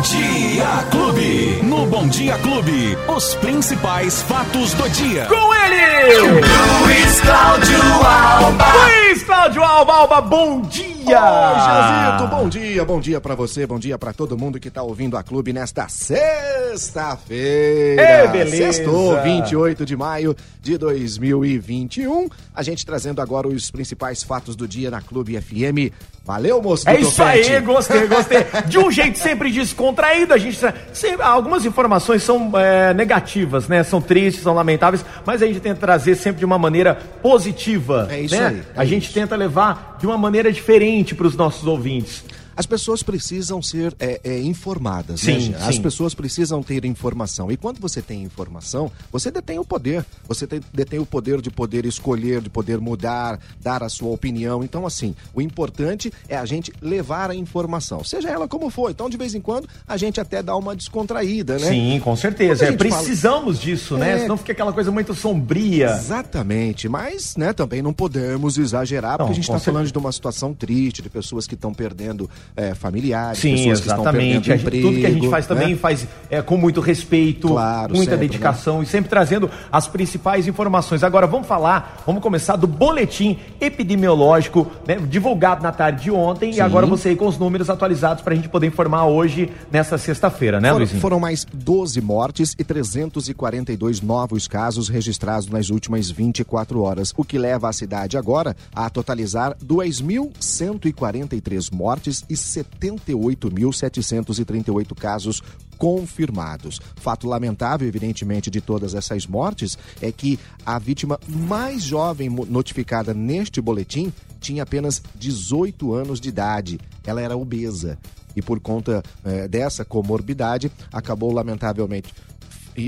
Bom Dia Clube. No Bom Dia Clube, os principais fatos do dia. Com ele! Luiz Cláudio Alba. Luiz Cláudio Alba, Alba, bom dia! Oi, Jazito, bom dia, bom dia pra você, bom dia pra todo mundo que tá ouvindo a Clube nesta sexta-feira. Ê, beleza. Sextou, 28 de maio de 2021. A gente trazendo agora os principais fatos do dia na Clube FM. Valeu, moço É isso topete. aí, gostei, gostei. De um jeito sempre descontraído, a gente. sempre- algumas informações são é, negativas, né? São tristes, são lamentáveis, mas a gente tenta trazer sempre de uma maneira positiva. É isso né? aí, é a gente isso. tenta levar de uma maneira diferente para os nossos ouvintes. As pessoas precisam ser é, é, informadas, Sim, né? As sim. pessoas precisam ter informação. E quando você tem informação, você detém o poder. Você tem- detém o poder de poder escolher, de poder mudar, dar a sua opinião. Então, assim, o importante é a gente levar a informação, seja ela como for. Então, de vez em quando, a gente até dá uma descontraída, né? Sim, com certeza. É, gente fala- precisamos disso, né? É. Senão fica aquela coisa muito sombria. Exatamente, mas né, também não podemos exagerar, porque Não, a gente está falando de uma situação triste, de pessoas que estão perdendo é, familiares, Sim, pessoas que estão exatamente. perdendo emprego. tudo que a gente faz também né? faz é, com muito respeito, Claro, muita sempre, né? dedicação e sempre trazendo as principais informações. Agora vamos falar, vamos começar do boletim epidemiológico né, divulgado na tarde de ontem e Sim. agora você aí com os números atualizados para a gente poder informar hoje, nessa sexta-feira, né, Foram, Luizinho? foram mais 12 mortes e 342 novos casos registrados nas últimas 24 horas, o que leva a cidade agora a totalizar 2.143 mortes e 78.738 casos confirmados. Fato lamentável, evidentemente, de todas essas mortes é que a vítima mais jovem notificada neste boletim tinha apenas 18 anos de idade. Ela era obesa e por conta eh, dessa comorbidade acabou lamentavelmente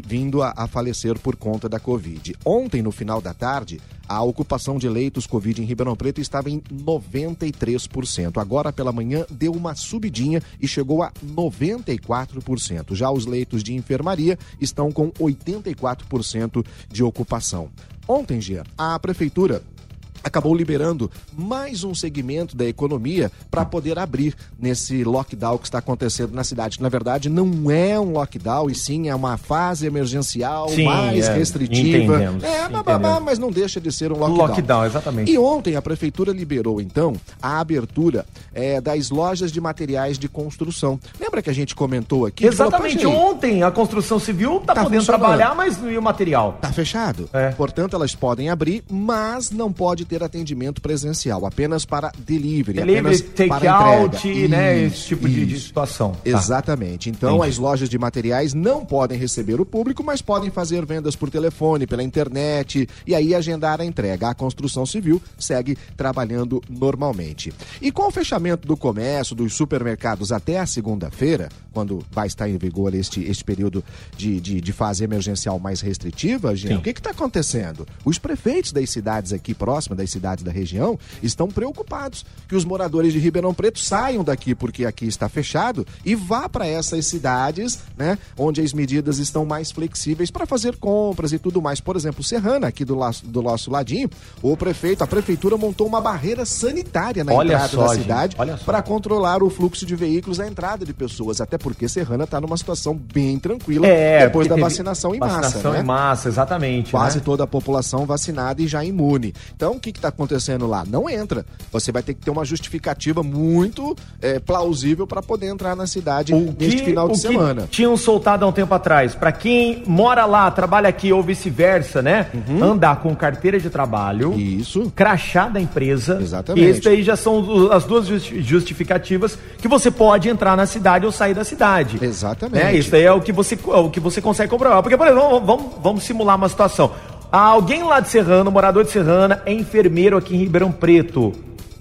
vindo a, a falecer por conta da Covid. Ontem, no final da tarde, a ocupação de leitos Covid em Ribeirão Preto estava em 93%. Agora, pela manhã, deu uma subidinha e chegou a 94%. Já os leitos de enfermaria estão com 84% de ocupação. Ontem, Gia, a prefeitura acabou liberando mais um segmento da economia para poder abrir nesse lockdown que está acontecendo na cidade. Na verdade, não é um lockdown, e sim é uma fase emergencial Sim, mais é, restritiva. entendemos, é, bababá, mas não deixa de ser um lockdown. Lockdown, exatamente. E ontem a prefeitura liberou, então, a abertura é, das lojas de materiais de construção. Lembra que a gente comentou aqui? que falou, Exatamente. "Poxa, aí, Ontem a construção civil tá, Tá podendo trabalhar, mas e o material? Tá fechado. É. Portanto, elas podem abrir, mas não pode ter atendimento presencial, apenas para delivery, Delivery, apenas take para out, entrega. né? Isso, Esse tipo de, de situação. Tá. Exatamente. Então, Entendi. as lojas de materiais não podem receber o público, mas podem fazer vendas por telefone, pela internet e aí agendar a entrega. A construção civil segue trabalhando normalmente. E com o fechamento do comércio, dos supermercados até a segunda-feira, quando vai estar em vigor este, este período de, de, de fase emergencial mais restritiva, Jean, Sim. o que está acontecendo? Os prefeitos das cidades aqui próximas, das cidades da região, estão preocupados que os moradores de Ribeirão Preto saiam daqui porque aqui está fechado e vá para essas cidades, né, onde as medidas estão mais flexíveis para fazer compras e tudo mais. Por exemplo, Serrana, aqui do, laço- do nosso ladinho, o prefeito, a prefeitura montou uma barreira sanitária na Olha entrada só, da cidade para controlar o fluxo de veículos, a entrada de pessoas, até porque Serrana está numa situação bem tranquila É, depois da vacinação em massa, Vacinação né? em massa, exatamente. Quase né? toda a população vacinada e já imune. Então, o que está acontecendo lá? Não entra. Você vai ter que ter uma justificativa muito é, plausível para poder entrar na cidade O que, neste final de semana. que tinham soltado há um tempo atrás, pra quem mora lá, trabalha aqui ou vice-versa, né? Andar com carteira de trabalho, Uhum. Isso. crachá da empresa. Exatamente. Esse daí já são as duas justi- justificativas que você pode entrar na cidade ou sair da cidade. Exatamente. Né? Isso daí é o que você, é o que você consegue comprovar. Porque, por exemplo, vamos, vamos simular uma situação. Alguém lá de Serrano, morador de Serrana, é enfermeiro aqui em Ribeirão Preto.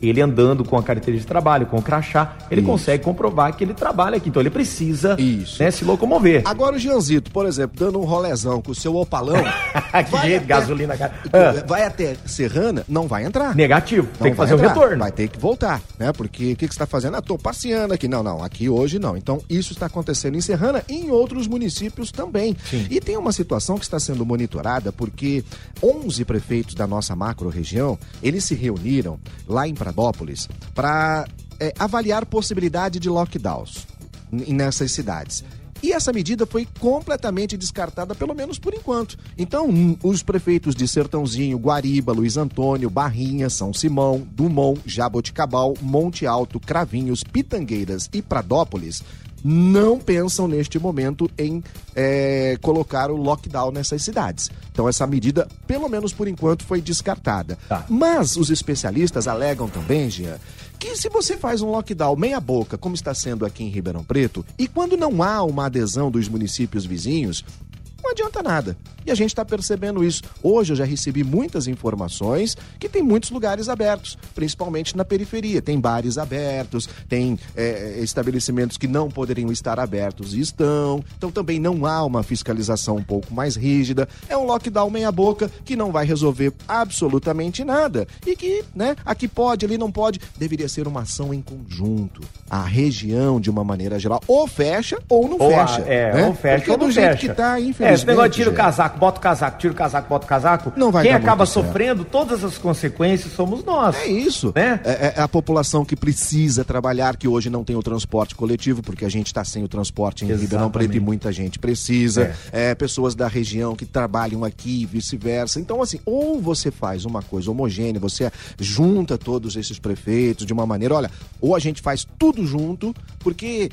Ele andando com a carteira de trabalho, com o crachá, ele Isso. consegue comprovar que ele trabalha aqui. Então ele precisa Isso. né, se locomover. Agora o Gianzito, por exemplo, dando um rolezão com o seu opalão. que vai jeito, até- gasolina, cara. Ah, Vai até Serrana, não vai entrar. negativo, Não tem que fazer o entrar, retorno. Vai ter que voltar, né? Porque o que, que você está fazendo? Ah, tô passeando aqui. Não, não, aqui hoje não. Então, isso está acontecendo em Serrana e em outros municípios também. Sim. E tem uma situação que está sendo monitorada porque 11 prefeitos da nossa macro-região, eles se reuniram lá em Pradópolis para avaliar possibilidade de lockdowns. nessas cidades. E essa medida foi completamente descartada, pelo menos por enquanto. Então, hum, os prefeitos de Sertãozinho, Guariba, Luiz Antônio, Barrinha, São Simão, Dumont, Jaboticabal, Monte Alto, Cravinhos, Pitangueiras e Pradópolis não pensam neste momento em é, colocar o lockdown nessas cidades. Então essa medida, pelo menos por enquanto, foi descartada. Tá. Mas os especialistas alegam também, Gia, que se você faz um lockdown meia boca, como está sendo aqui em Ribeirão Preto, e quando não há uma adesão dos municípios vizinhos, não adianta nada. E a gente está percebendo isso. Hoje eu já recebi muitas informações que tem muitos lugares abertos, principalmente na periferia. Tem bares abertos, tem é, estabelecimentos que não poderiam estar abertos e estão. Então também não há uma fiscalização um pouco mais rígida. É um lockdown meia-boca que não vai resolver absolutamente nada. E que, né, aqui pode, ali não pode. Deveria ser uma ação em conjunto. A região, de uma maneira geral, ou fecha ou não ou fecha. A, é, né? ou fecha Porque ou não do jeito fecha. que tá, infelizmente. É, esse negócio de tira o casaco, bota o casaco, tira o casaco, bota o casaco. Não vai Quem acaba sofrendo certo. todas as consequências somos nós. É isso. Né? É, é, a população que precisa trabalhar, que hoje não tem o transporte coletivo, porque a gente está sem o transporte em Exatamente. Ribeirão Preto e muita gente precisa. É. é pessoas da região que trabalham aqui, vice-versa. Então, assim, ou você faz uma coisa homogênea, você junta todos esses prefeitos de uma maneira, olha, ou a gente faz tudo junto, porque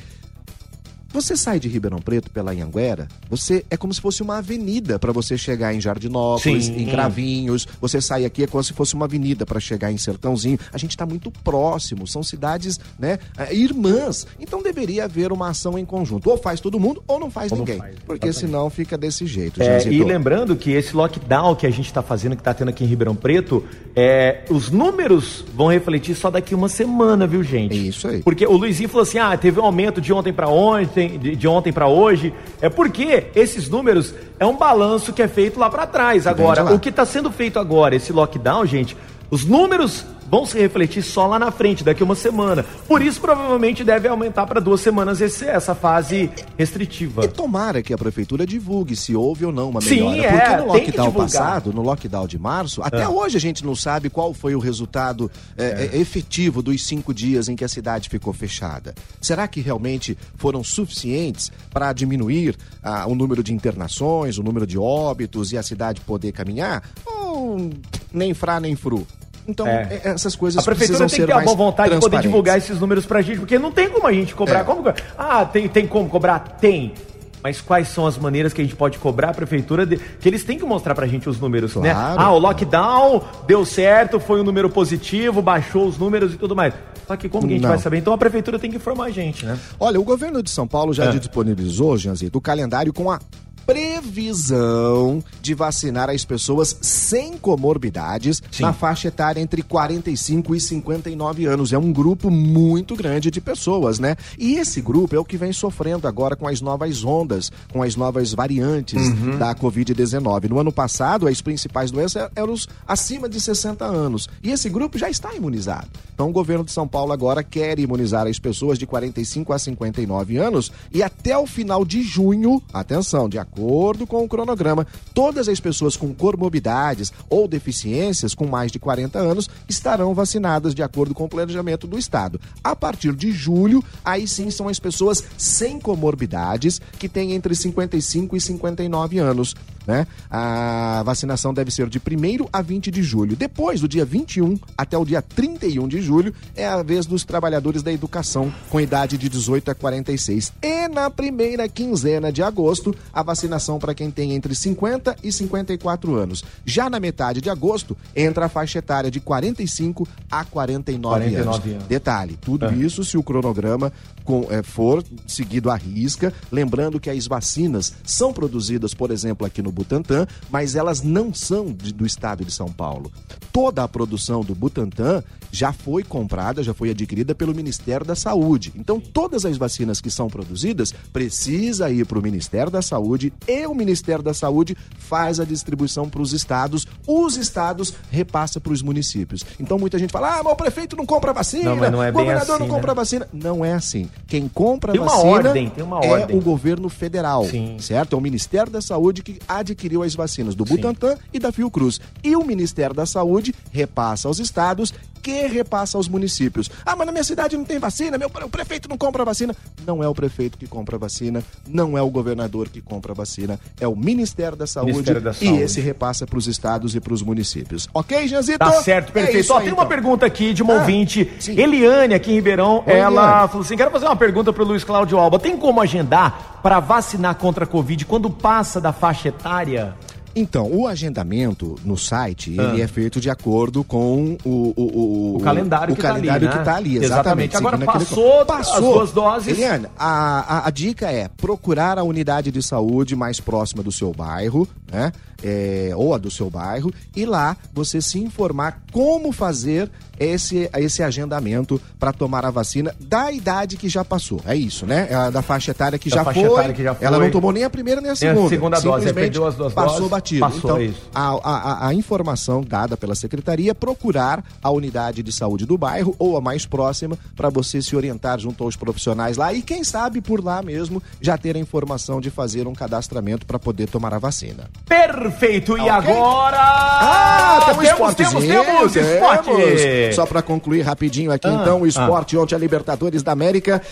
você sai de Ribeirão Preto pela Anhanguera, você é como se fosse uma avenida para você chegar em Jardinópolis, Sim. em Cravinhos. Você sai aqui é como se fosse uma avenida para chegar em Sertãozinho. A gente está muito próximo, são cidades, né, é, irmãs. Então deveria haver uma ação em conjunto. Ou faz todo mundo ou não faz ou ninguém. Não faz, porque senão fica desse jeito. É, e lembrando que esse lockdown que a gente está fazendo, que está tendo aqui em Ribeirão Preto, é, os números vão refletir só daqui uma semana, viu, gente? É isso aí. Porque o Luizinho falou assim: ah, teve um aumento de ontem para ontem ontem, de, de ontem para hoje, é porque esses números é um balanço que é feito lá para trás. Agora, o que está sendo feito agora, esse lockdown, gente, os números vão se refletir só lá na frente, daqui a uma semana. Por isso, provavelmente, deve aumentar para duas semanas esse, essa fase restritiva. E tomara que a prefeitura divulgue se houve ou não uma melhora. Sim, é, Porque no lockdown passado, no lockdown de março, até é. hoje a gente não sabe qual foi o resultado é, é. efetivo dos cinco dias em que a cidade ficou fechada. Será que realmente foram suficientes para diminuir ah, o número de internações, o número de óbitos e a cidade poder caminhar? Ou nem frá nem fru? Então, é. é. essas coisas A prefeitura tem que ter a boa vontade de poder divulgar esses números pra gente, porque não tem como a gente cobrar. É. Como... Ah, tem, tem como cobrar? Tem. Mas quais são as maneiras que a gente pode cobrar a prefeitura? De... Que eles têm que mostrar pra gente os números, né? claro. né? Ah, o lockdown deu certo, foi um número positivo, baixou os números e tudo mais. Só que como que a gente não. vai saber? Então a prefeitura tem que informar a gente, né? Olha, o governo de São Paulo já é. disponibilizou, Janzito, o calendário com a previsão de vacinar as pessoas sem comorbidades Sim. na faixa etária entre 45 e 59 anos. É um grupo muito grande de pessoas, né? E esse grupo é o que vem sofrendo agora com as novas ondas, com as novas variantes uhum. da Covid-19. No ano passado, as principais doenças eram os acima de 60 anos. E esse grupo já está imunizado. Então, o governo de São Paulo agora quer imunizar as pessoas de 45 a 59 anos e até o final de junho, atenção, de acordo acordo com o cronograma, todas as pessoas com comorbidades ou deficiências com mais de 40 anos estarão vacinadas de acordo com o planejamento do Estado. A partir de julho, aí sim são as pessoas sem comorbidades que têm entre 55 e 59 anos. Né? A vacinação deve ser de 1 a 20 de julho. Depois, do dia 21 até o dia 31 de julho, é a vez dos trabalhadores da educação com idade de 18 a 46. E na primeira quinzena de agosto, a vacinação para quem tem entre 50 e 54 anos. Já na metade de agosto, entra a faixa etária de 45 a 49, 49 anos. anos. Detalhe, tudo é. isso se o cronograma com, é, for seguido à risca. Lembrando que as vacinas são produzidas, por exemplo, aqui no Butantan, mas elas não são de, do estado de São Paulo. Toda a produção do Butantan já foi comprada, já foi adquirida pelo Ministério da Saúde. Então, todas as vacinas que são produzidas precisa ir para o Ministério da Saúde e o Ministério da Saúde faz a distribuição para os estados, os estados repassa para os municípios. Então, muita gente fala: ah, mas o prefeito não compra vacina, não, não é o governador assim, não compra né? vacina. Não é assim. Quem compra tem vacina ordem. é o governo federal, Sim. certo? É o Ministério da Saúde que adquiriu as vacinas do Butantan Sim. e da Fiocruz. E o Ministério da Saúde repassa aos estados que repassa aos municípios. Ah, mas na minha cidade não tem vacina, meu o prefeito não compra vacina. Não é o prefeito que compra vacina, não é o governador que compra vacina, é o Ministério da Saúde, Ministério da e Saúde. esse repassa para os estados e para os municípios. Ok, Janzito? Tá certo, É perfeito. isso Ó, aí, tem uma então. pergunta aqui de uma Ah, ouvinte, sim. Eliane, aqui em Ribeirão. Oi, ela Eliane. falou assim: quero fazer uma pergunta pro Luiz Cláudio Alba. Tem como agendar para vacinar contra a Covid quando passa da faixa etária? Então, o agendamento no site, Ah. ele é feito de acordo com o... O, o, O calendário o que tá calendário ali, né? que tá ali, Exatamente. exatamente. Agora aquele- passou as duas doses. Eliane, a, a, a dica é procurar a unidade de saúde mais próxima do seu bairro, né? É, ou a do seu bairro, e lá você se informar como fazer esse, esse agendamento para tomar a vacina da idade que já passou. É isso, né? É da faixa etária que, Da já, faixa foi, etária que já foi. Ela não tomou nem a primeira nem a Nem a segunda. segunda dose, perdeu as duas passou doses, batido. passou, então, isso. a, a, a- a informação dada pela secretaria é procurar a unidade de saúde do bairro ou a mais próxima para você se orientar junto aos profissionais lá e quem sabe por lá mesmo já ter a informação de fazer um cadastramento para poder tomar a vacina. Perfeito. E Ok. agora? Ah, tem um temos, temos, temos, esporte. Só para concluir rapidinho aqui, Ah, então, o esporte ontem a Libertadores da América.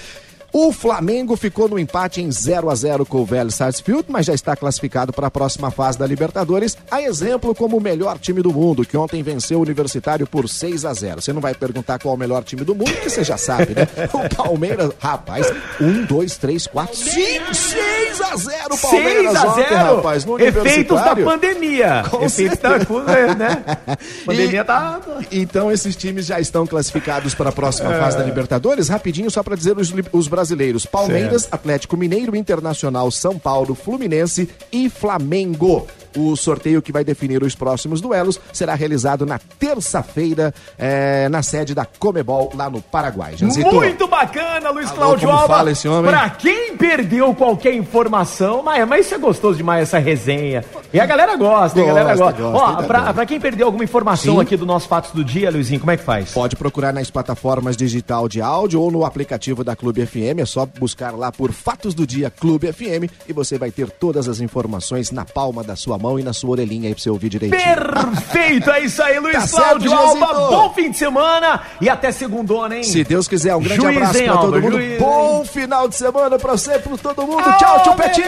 O Flamengo ficou no empate em 0 a 0 com o Vélez Sarsfield, mas já está classificado para a próxima fase da Libertadores, a exemplo como o melhor time do mundo, que ontem venceu o Universitário por 6 a 0 Você não vai perguntar qual é o melhor time do mundo, que você já sabe, né? O Palmeiras, rapaz, 1, 2, 3, 4, 5, 6 a 0 Palmeiras 6 a ontem, 0 rapaz, no Efeitos da pandemia. Com Efeitos da coisa, né? pandemia tá. Então esses times já estão classificados para a próxima É. fase da Libertadores. Rapidinho, só para dizer os, os brasileiros: Palmeiras, Atlético Mineiro, Internacional, São Paulo, Fluminense e Flamengo. O sorteio que vai definir os próximos duelos será realizado na terça-feira eh, na sede da Comebol lá no Paraguai. Janzito. Muito bacana, Luiz Alô, Cláudio Alba. fala esse homem? Pra quem perdeu qualquer informação, mas, mas isso é gostoso demais, essa resenha. E a galera gosta, a galera Gosta, gosta. gosta, Ó, pra, pra quem perdeu alguma informação Sim. aqui do nosso Fatos do Dia, Luizinho, como é que faz? Pode procurar nas plataformas digital de áudio ou no aplicativo da Clube FM. É só buscar lá por Fatos do Dia Clube FM e você vai ter todas as informações na palma da sua mão e na sua orelhinha aí pra você ouvir direitinho. Perfeito, é isso aí, Luiz Tá Cláudio certo, Alba. Bom fim de semana e até segundona, hein? Se Deus quiser, um grande Juiz, abraço hein, pra todo Alba, mundo. juiz, Bom final de semana pra você, pra todo mundo. Ah, Tchau, tchau, Petinho!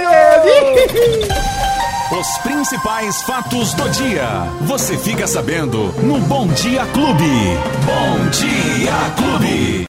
Os principais fatos do dia. Você fica sabendo no Bom Dia Clube. Bom Dia Clube.